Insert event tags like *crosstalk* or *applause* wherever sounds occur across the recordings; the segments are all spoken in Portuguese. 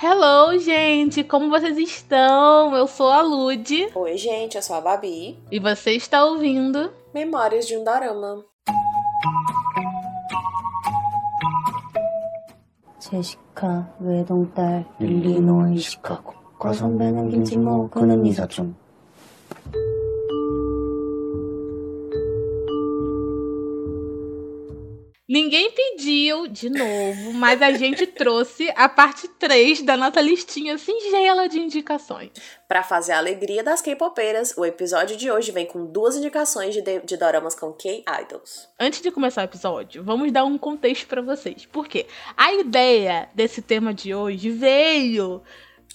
Hello, gente! Como vocês estão? Eu sou a Lud. Oi, gente, eu sou a Babi. E você está ouvindo Memórias de um Dorama. 제시카 외동딸 일리노이 시카고 과선배는 김치모 그는 이사촌 Ninguém pediu de novo, mas a gente *laughs* trouxe a parte 3 da nossa listinha singela de indicações. Para fazer a alegria das K-popeiras, o episódio de hoje vem com duas indicações de, de doramas com K-idols. Antes de começar o episódio, vamos dar um contexto para vocês. Por quê? A ideia desse tema de hoje veio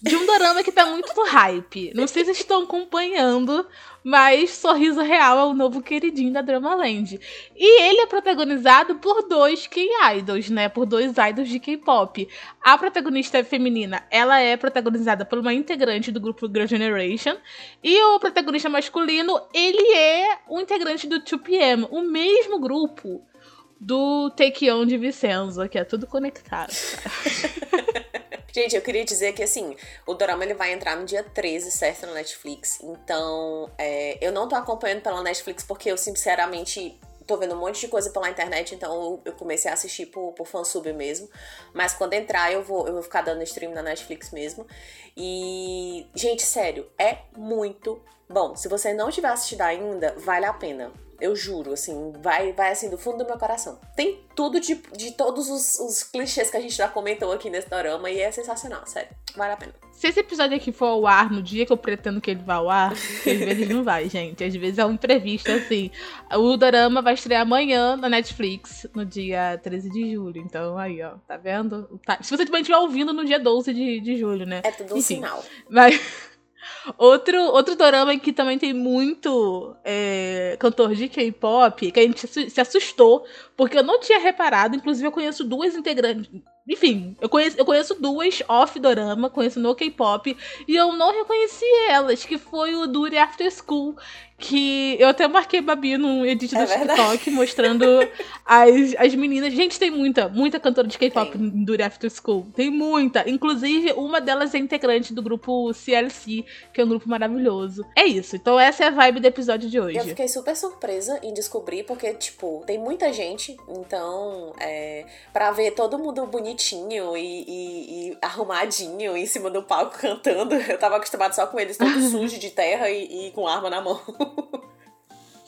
de um dorama que tá muito no hype. Não sei se estão acompanhando, mas Sorriso Real é o novo queridinho da Dramaland. E ele é protagonizado por dois K-idols, né? Por dois idols de K-pop. A protagonista feminina, ela é protagonizada por uma integrante do grupo Girl Generation. E o protagonista masculino, ele é um integrante do 2PM, o mesmo grupo do Take On de Vicenza, que é tudo conectado. *laughs* Gente, eu queria dizer que, assim, o Dorama ele vai entrar no dia 13, certo, na Netflix. Então, é, eu não tô acompanhando pela Netflix porque eu, sinceramente, tô vendo um monte de coisa pela internet, então eu comecei a assistir por, por fansub mesmo. Mas quando entrar, eu vou, eu vou ficar dando stream na Netflix mesmo. E, gente, sério, é muito bom. Se você não tiver assistido ainda, vale a pena. Eu juro, assim, vai, vai assim do fundo do meu coração. Tem tudo de, de todos os, os clichês que a gente já comentou aqui nesse dorama e é sensacional, sério. Vale a pena. Se esse episódio aqui for ao ar no dia que eu pretendo que ele vá ao ar, às vezes não vai, *laughs* gente. Às vezes é um imprevisto, assim. O dorama vai estrear amanhã na Netflix, no dia 13 de julho. Então, aí, ó, tá vendo? Tá. Se você também estiver ouvindo no dia 12 de, de julho, né? É tudo um Enfim, sinal. Mas. *laughs* Outro, outro dorama que também tem muito é, cantor de K-pop, que a gente se assustou, porque eu não tinha reparado, inclusive eu conheço duas integrantes. Enfim, eu conheço, eu conheço duas off-dorama, conheço no K-pop, e eu não reconheci elas, que foi o Duri After School, que eu até marquei Babi num edit é do verdade. TikTok *laughs* mostrando as, as meninas. Gente, tem muita, muita cantora de K-pop do After School. Tem muita. Inclusive, uma delas é integrante do grupo CLC, que é um grupo maravilhoso. É isso. Então, essa é a vibe do episódio de hoje. Eu fiquei super surpresa em descobrir, porque, tipo, tem muita gente. Então, é, pra ver todo mundo bonitinho e, e, e arrumadinho em cima do palco *laughs* cantando, eu tava acostumado só com eles todos *laughs* sujos de terra e, e com arma na mão. *laughs*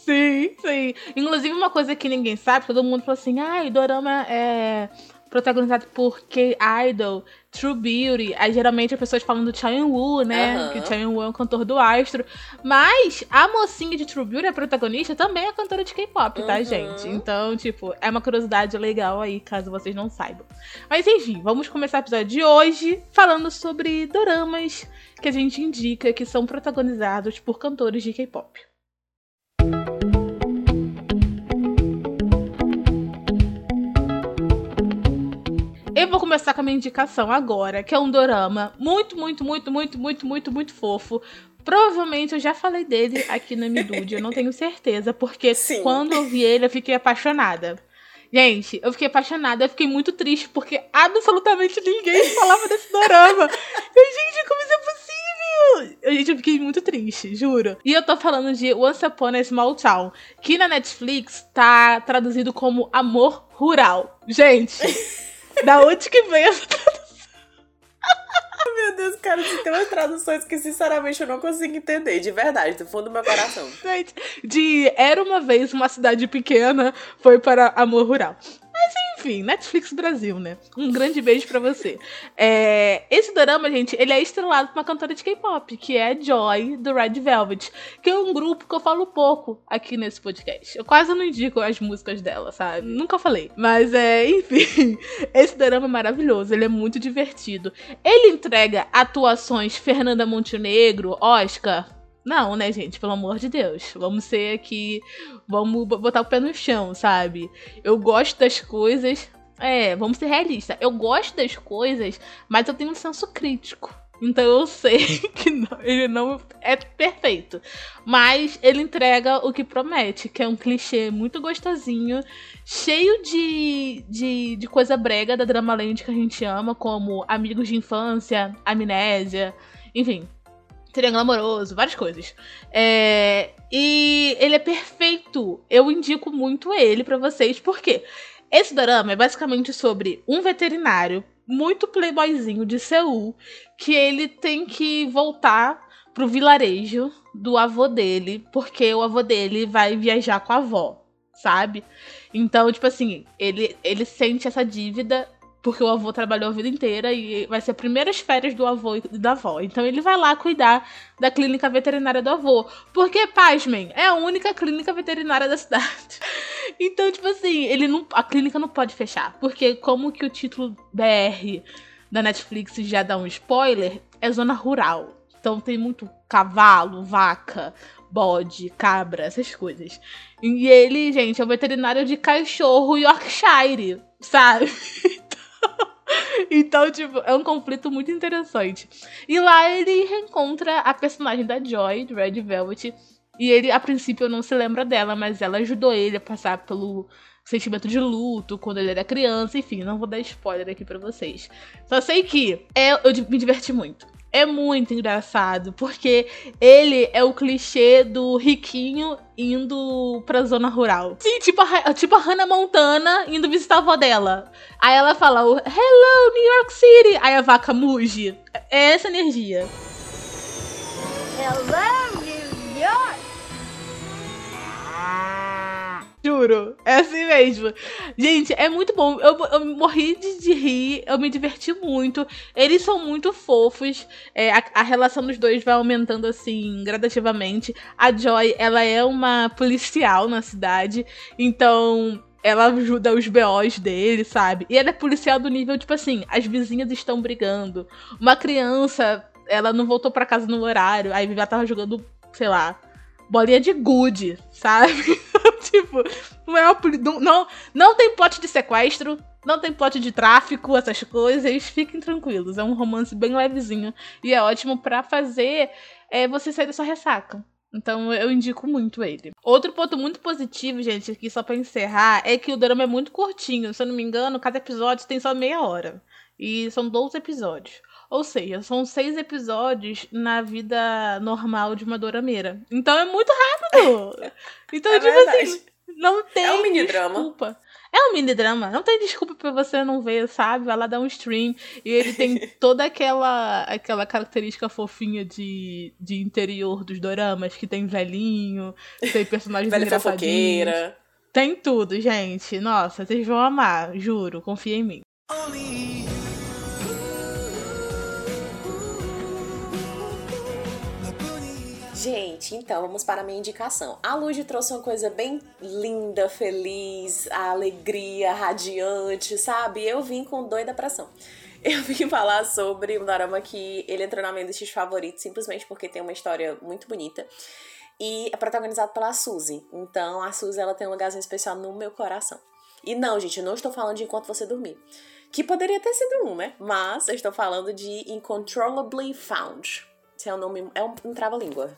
Sim, sim. Inclusive, uma coisa que ninguém sabe, todo mundo fala assim, ah, o Dorama é protagonizado por K-Idol, True Beauty. Aí geralmente as pessoas falam do Cha Woo, né? Uhum. Que o Woo é um cantor do Astro. Mas a mocinha de True Beauty, a protagonista, também é cantora de K-pop, tá, uhum. gente? Então, tipo, é uma curiosidade legal aí, caso vocês não saibam. Mas enfim, vamos começar o episódio de hoje falando sobre doramas que a gente indica que são protagonizados por cantores de K-pop. Eu vou começar com a minha indicação agora, que é um dorama muito, muito, muito, muito, muito, muito, muito fofo. Provavelmente eu já falei dele aqui na Midude, eu não tenho certeza, porque Sim. quando eu vi ele eu fiquei apaixonada. Gente, eu fiquei apaixonada, eu fiquei muito triste, porque absolutamente ninguém falava desse dorama. Eu, gente, como isso é possível? Eu, gente, eu fiquei muito triste, juro. E eu tô falando de Once Upon a Small Town, que na Netflix tá traduzido como Amor Rural. Gente, da onde que vem essa tradução? *laughs* Meu Deus, cara, tem umas traduções que sinceramente eu não consigo entender, de verdade, do fundo do meu coração. Gente, de Era uma vez uma cidade pequena foi para Amor Rural. Enfim, Netflix Brasil, né? Um grande beijo para você. É, esse drama, gente, ele é estrelado por uma cantora de K-pop, que é Joy, do Red Velvet, que é um grupo que eu falo pouco aqui nesse podcast. Eu quase não indico as músicas dela, sabe? Nunca falei. Mas é, *laughs* enfim, esse drama é maravilhoso, ele é muito divertido. Ele entrega atuações Fernanda Montenegro, Oscar, não, né, gente? Pelo amor de Deus. Vamos ser aqui. Vamos botar o pé no chão, sabe? Eu gosto das coisas. É, vamos ser realistas. Eu gosto das coisas, mas eu tenho um senso crítico. Então eu sei *laughs* que não, ele não é perfeito. Mas ele entrega o que promete, que é um clichê muito gostosinho, cheio de, de, de coisa brega da drama land que a gente ama, como amigos de infância, amnésia, enfim. Triângulo amoroso, várias coisas. É, e ele é perfeito. Eu indico muito ele para vocês, porque esse drama é basicamente sobre um veterinário muito playboyzinho de Seul, que ele tem que voltar pro vilarejo do avô dele, porque o avô dele vai viajar com a avó, sabe? Então, tipo assim, ele, ele sente essa dívida porque o avô trabalhou a vida inteira e vai ser as primeiras férias do avô e da avó. Então ele vai lá cuidar da clínica veterinária do avô. Porque, pasmem, é a única clínica veterinária da cidade. *laughs* Então, tipo assim, ele não, a clínica não pode fechar. Porque como que o título BR da Netflix já dá um spoiler, é zona rural. Então tem muito cavalo, vaca, bode, cabra, essas coisas. E ele, gente, é um veterinário de cachorro Yorkshire, sabe? *laughs* *laughs* Então, tipo, é um conflito muito interessante. E lá ele reencontra a personagem da Joy, do Red Velvet. E ele, a princípio, não se lembra dela, mas ela ajudou ele a passar pelo sentimento de luto quando ele era criança. Enfim, não vou dar spoiler aqui para vocês. Só sei que é, eu me diverti muito é muito engraçado, porque ele é o clichê do riquinho indo pra zona rural. Sim, tipo a, tipo a Hannah Montana indo visitar a avó dela. Aí ela fala, Hello, New York City! Aí a vaca muge. É essa energia. Hello, New York! Juro, é assim mesmo. Gente, é muito bom. Eu, eu morri de, de, rir, eu me diverti muito. Eles são muito fofos. É, a, a, relação dos dois vai aumentando assim gradativamente. A Joy, ela é uma policial na cidade, então ela ajuda os BOs dele, sabe? E ela é policial do nível, tipo assim, as vizinhas estão brigando. Uma criança, ela não voltou para casa no horário, aí ela tava jogando, sei lá, bolinha de gude, sabe? *laughs* *laughs* tipo, não é não, não, não tem plot de sequestro, não tem plot de tráfico, essas coisas. Fiquem tranquilos. É um romance bem levezinho. E é ótimo para fazer é, você sair da sua ressaca. Então eu indico muito ele. Outro ponto muito positivo, gente, aqui só para encerrar, é que o drama é muito curtinho. Se eu não me engano, cada episódio tem só meia hora. E são 12 episódios. Ou seja, são seis episódios na vida normal de uma dorameira. Então é muito rápido. *laughs* Então, é tipo assim, verdade. assim, não tem é um mini desculpa. Drama. É um mini drama. Não tem desculpa pra você não ver, sabe? Vai lá dar um stream. E ele tem *laughs* toda aquela aquela característica fofinha de, de interior dos doramas, que tem velhinho, tem personagens Velha engraçadinhos. Fofoqueira. Tem tudo, gente. Nossa, vocês vão amar, juro. Confia em mim. Only Gente, então vamos para a minha indicação. A Lud trouxe uma coisa bem linda, feliz, a alegria, radiante, sabe? Eu vim com doida pressão. *laughs* Eu vim falar sobre um drama que ele entrou na minha lista de favoritos simplesmente porque tem uma história muito bonita. E é protagonizado pela Suzy. Então a Suzy ela tem um lugarzinho especial no meu coração. E não, gente, eu não estou falando de Enquanto Você Dormir. Que poderia ter sido um, né? Mas eu estou falando de Incontrollably Found. Esse é um nome. É um, um trava-língua.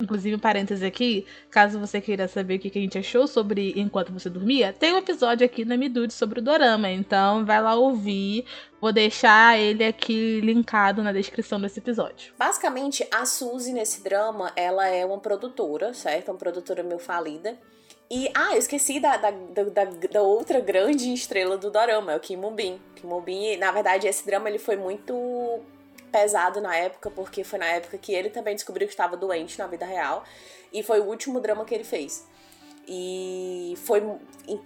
Inclusive, um parênteses aqui, caso você queira saber o que a gente achou sobre Enquanto Você Dormia, tem um episódio aqui na Midude sobre o Dorama, então vai lá ouvir. Vou deixar ele aqui linkado na descrição desse episódio. Basicamente, a Suzy nesse drama, ela é uma produtora, certo? Uma produtora meio falida. E, ah, eu esqueci da, da, da, da outra grande estrela do Dorama, é o Kim Moon-bin. Kim Moon-bin, na verdade, esse drama ele foi muito pesado na época, porque foi na época que ele também descobriu que estava doente na vida real. E foi o último drama que ele fez. E foi,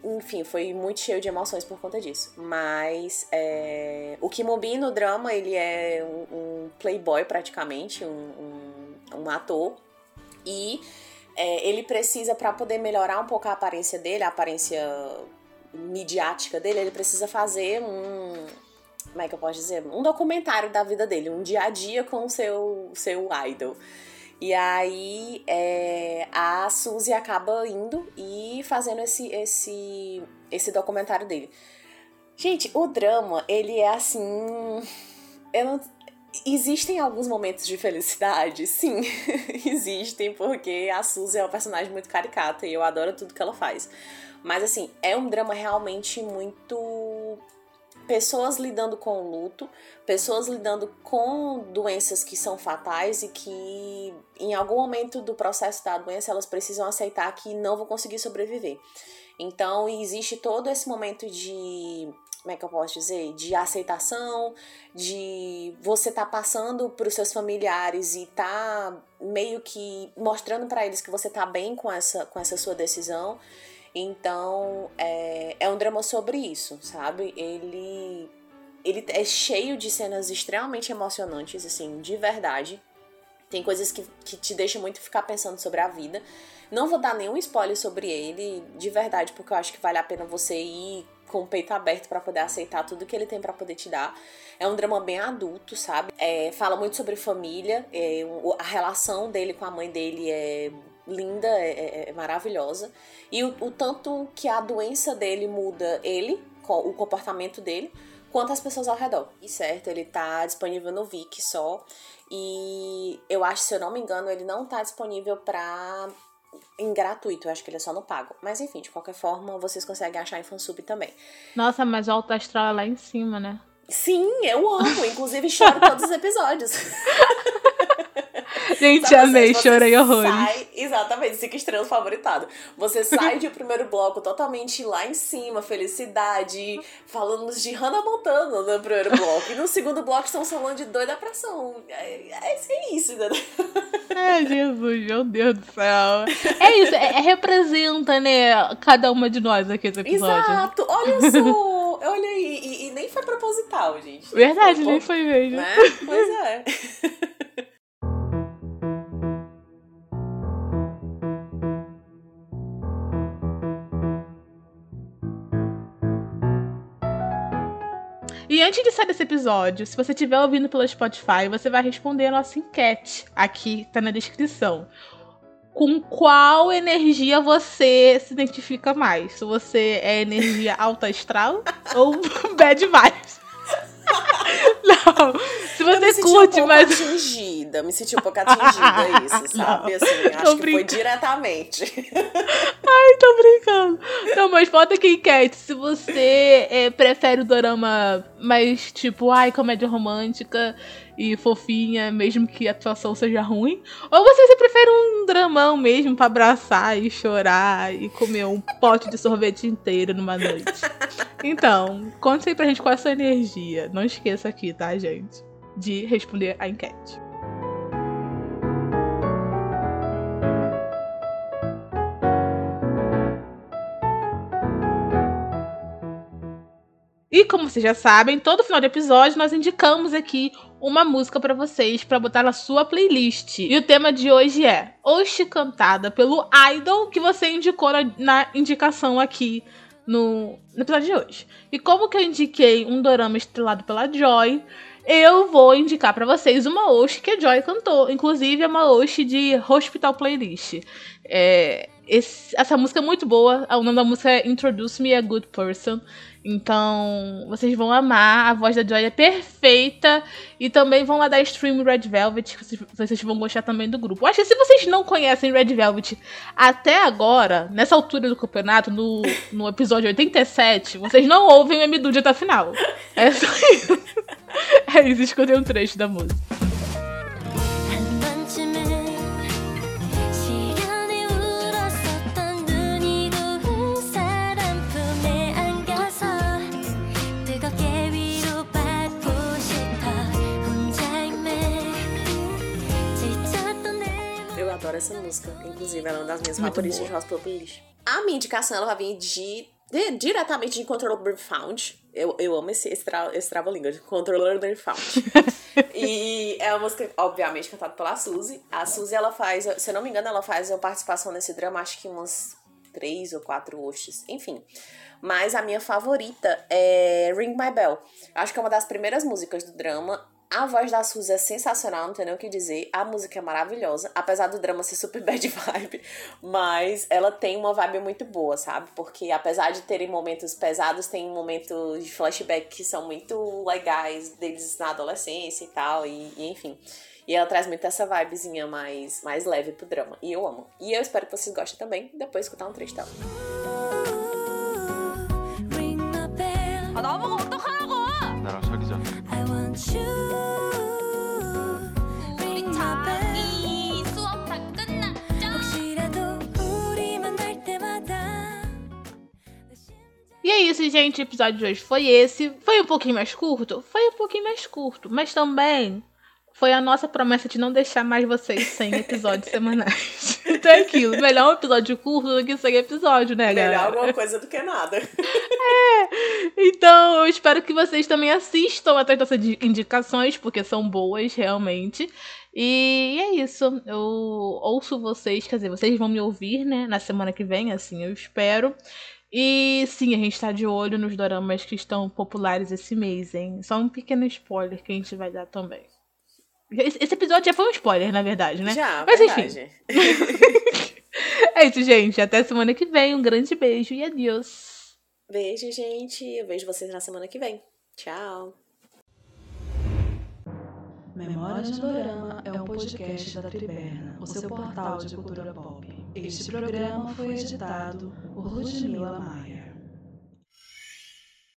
enfim, foi muito cheio de emoções por conta disso. Mas é, o Kimobi no drama, ele é um, um playboy praticamente, um, um, um ator. E é, ele precisa, para poder melhorar um pouco a aparência dele, a aparência midiática dele, ele precisa fazer um, como é que eu posso dizer? Um documentário da vida dele, um dia a dia com o seu, seu idol. E aí é, a Suzy acaba indo e fazendo esse, esse, esse documentário dele. Gente, o drama, ele é assim. Eu não, Existem alguns momentos de felicidade? Sim, *laughs* existem, porque a Suzy é uma personagem muito caricata e eu adoro tudo que ela faz. Mas assim, é um drama realmente muito. Pessoas lidando com o luto, pessoas lidando com doenças que são fatais e que em algum momento do processo da doença elas precisam aceitar que não vão conseguir sobreviver. Então existe todo esse momento de como é que eu posso dizer? De aceitação, de você tá passando para os seus familiares e tá meio que mostrando para eles que você tá bem com essa, com essa sua decisão. Então, é, é um drama sobre isso, sabe? Ele, ele é cheio de cenas extremamente emocionantes, assim, de verdade. Tem coisas que, que te deixam muito ficar pensando sobre a vida. Não vou dar nenhum spoiler sobre ele, de verdade, porque eu acho que vale a pena você ir com o peito aberto para poder aceitar tudo que ele tem para poder te dar. É um drama bem adulto, sabe? É, fala muito sobre família, é, a relação dele com a mãe dele é linda, é, é, é maravilhosa. E o, o, tanto que a doença dele muda ele, o comportamento dele, quanto as pessoas ao redor. E certo, ele tá disponível no Viki só. E eu acho, se eu não me engano, ele não tá disponível pra em gratuito, eu acho que ele é só no pago. Mas enfim, de qualquer forma, vocês conseguem achar em fansub também. Nossa, mas o Alto Astral é lá em cima, né? Sim, eu amo. Inclusive, choro todos os episódios. *laughs* *laughs* Gente, amei, chorei horrores. Sai, exatamente, cinco estrelas favoritado. Você sai de primeiro bloco totalmente lá em cima, felicidade, falando de Hannah Montana no primeiro bloco. E no segundo bloco estamos falando de doida pressão. É, é, é isso, né? É, Jesus, meu Deus do céu. É isso, é, é, representa, né, cada uma de nós aqui esse episódio. Exato, olha só. Olha aí, e, e, nem foi proposital, gente. Verdade, foi, nem foi mesmo. Né? Pois é. *laughs* E antes de sair desse episódio, se você estiver ouvindo pelo Spotify, você vai responder a nossa enquete. Aqui tá na descrição. Com qual energia você se identifica mais? Se você é energia *laughs* alta astral ou bad vibes? *laughs* Não. Se você eu me curte, um mas. atingida, me senti um pouco atingida, *laughs* isso, sabe? Assim, acho que foi diretamente. Ai, tô brincando. Não, mas bota aqui enquete se você é, prefere o dorama mais tipo, ai, comédia romântica e fofinha, mesmo que a atuação seja ruim. Ou você, você prefere um dramão mesmo pra abraçar e chorar e comer um pote de sorvete inteiro numa noite. *laughs* Então, conte aí pra gente qual é a sua energia. Não esqueça aqui, tá, gente? De responder a enquete. E como vocês já sabem, todo final de episódio nós indicamos aqui uma música para vocês para botar na sua playlist. E o tema de hoje é Oxi cantada pelo Idol que você indicou na, na indicação aqui no, no, episódio de hoje. E como que eu indiquei um dorama estrelado pela Joy, eu vou indicar para vocês uma Oshi que a Joy cantou. Inclusive é uma Oshi de Hospital Playlist. É, esse, essa música é muito boa. O nome da música é Introduce Me a Good Person. Então, vocês vão amar. A voz da Joy é perfeita. E também vão lá dar stream Red Velvet, vocês, vocês vão gostar também do grupo. Eu acho que se vocês não conhecem Red Velvet até agora, nessa altura do campeonato, no, no episódio 87, vocês não ouvem o M-Dude até o final. É só isso. *laughs* É isso, escutei um trecho da música. Ela é uma das minhas Muito favoritas boa. de Hospital Playlist. A minha indicação, ela vai vir de, de diretamente de Controller Found. Eu, eu amo esse, esse, tra, esse trava-língua, de Controller Found. *laughs* e é uma música, obviamente, cantada pela Suzy. A Suzy, ela faz, se eu não me engano, ela faz uma participação nesse drama, acho que umas três ou quatro hostes, enfim. Mas a minha favorita é Ring My Bell. Acho que é uma das primeiras músicas do drama A voz da Suzy é sensacional, não tem nem o que dizer. A música é maravilhosa, apesar do drama ser super *laughs* bad vibe, mas ela tem uma vibe muito boa, sabe? Porque apesar de terem momentos pesados, tem momentos de flashback que são muito legais deles na adolescência e tal, e, e enfim. E ela traz muito essa vibezinha mais, mais leve pro drama. E eu amo. E eu espero que vocês gostem também, depois escutar um trecho é isso, gente. O episódio de hoje foi esse. Foi um pouquinho mais curto? Foi um pouquinho mais curto. Mas também foi a nossa promessa de não deixar mais vocês sem episódios semanais. *laughs* Então é aquilo. Melhor um episódio curto do que sem episódio, né, Melhor galera? alguma coisa do que nada. *laughs* Então, eu espero que vocês também assistam atrás dessas di- indicações, porque são boas, realmente. E é isso. Eu ouço vocês, quer dizer, vocês vão me ouvir, né, na semana que vem, assim, eu espero. E sim, a gente tá de olho nos doramas que estão populares esse mês, hein? Só um pequeno spoiler que a gente vai dar também. Esse episódio já foi um spoiler, na verdade, né? Já, Mas enfim. verdade. *laughs* É isso, gente. Até semana que vem. Um grande beijo e adeus. Beijo, gente. Eu vejo vocês na semana que vem. Tchau. Memórias do Dorama é um podcast da Triberna, o seu portal de cultura pop. Este programa foi editado por Ludmila Maia.